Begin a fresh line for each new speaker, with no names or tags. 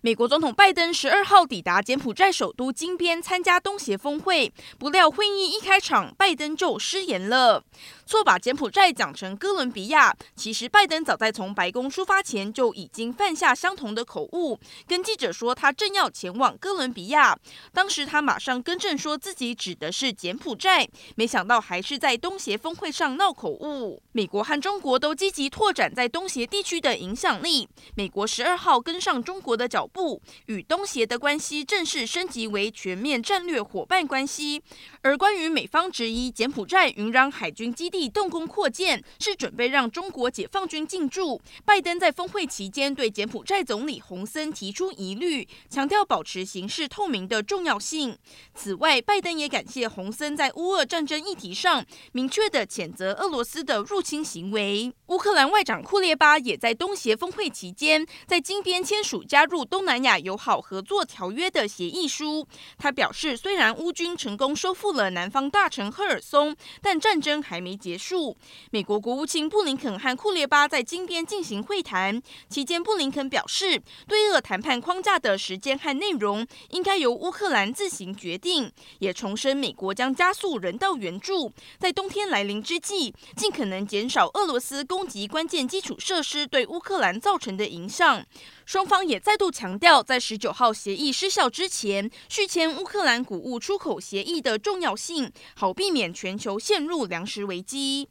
美国总统拜登十二号抵达柬埔寨首都金边参加东协峰会，不料会议一开场，拜登就失言了，错把柬埔寨讲成哥伦比亚。其实拜登早在从白宫出发前就已经犯下相同的口误，跟记者说他正要前往哥伦比亚，当时他马上更正说自己指的是柬埔寨，没想到还是在东协峰会上闹口误。美国和中国都积极拓展在东协地区的影响力，美国十二号跟上中国的脚部与东协的关系正式升级为全面战略伙伴关系，而关于美方质疑柬埔寨云壤海军基地动工扩建是准备让中国解放军进驻，拜登在峰会期间对柬埔寨总理洪森提出疑虑，强调保持形势透明的重要性。此外，拜登也感谢洪森在乌俄战争议题上明确地谴责俄罗斯的入侵行为。乌克兰外长库列巴也在东协峰会期间在金边签署加入东东南亚友好合作条约的协议书，他表示，虽然乌军成功收复了南方大城赫尔松，但战争还没结束。美国国务卿布林肯和库列巴在金边进行会谈期间，布林肯表示，对俄谈判框架的时间和内容应该由乌克兰自行决定，也重申美国将加速人道援助，在冬天来临之际，尽可能减少俄罗斯攻击关键基础设施对乌克兰造成的影响。双方也再度强强调，在十九号协议失效之前，续签乌克兰谷物出口协议的重要性，好避免全球陷入粮食危机。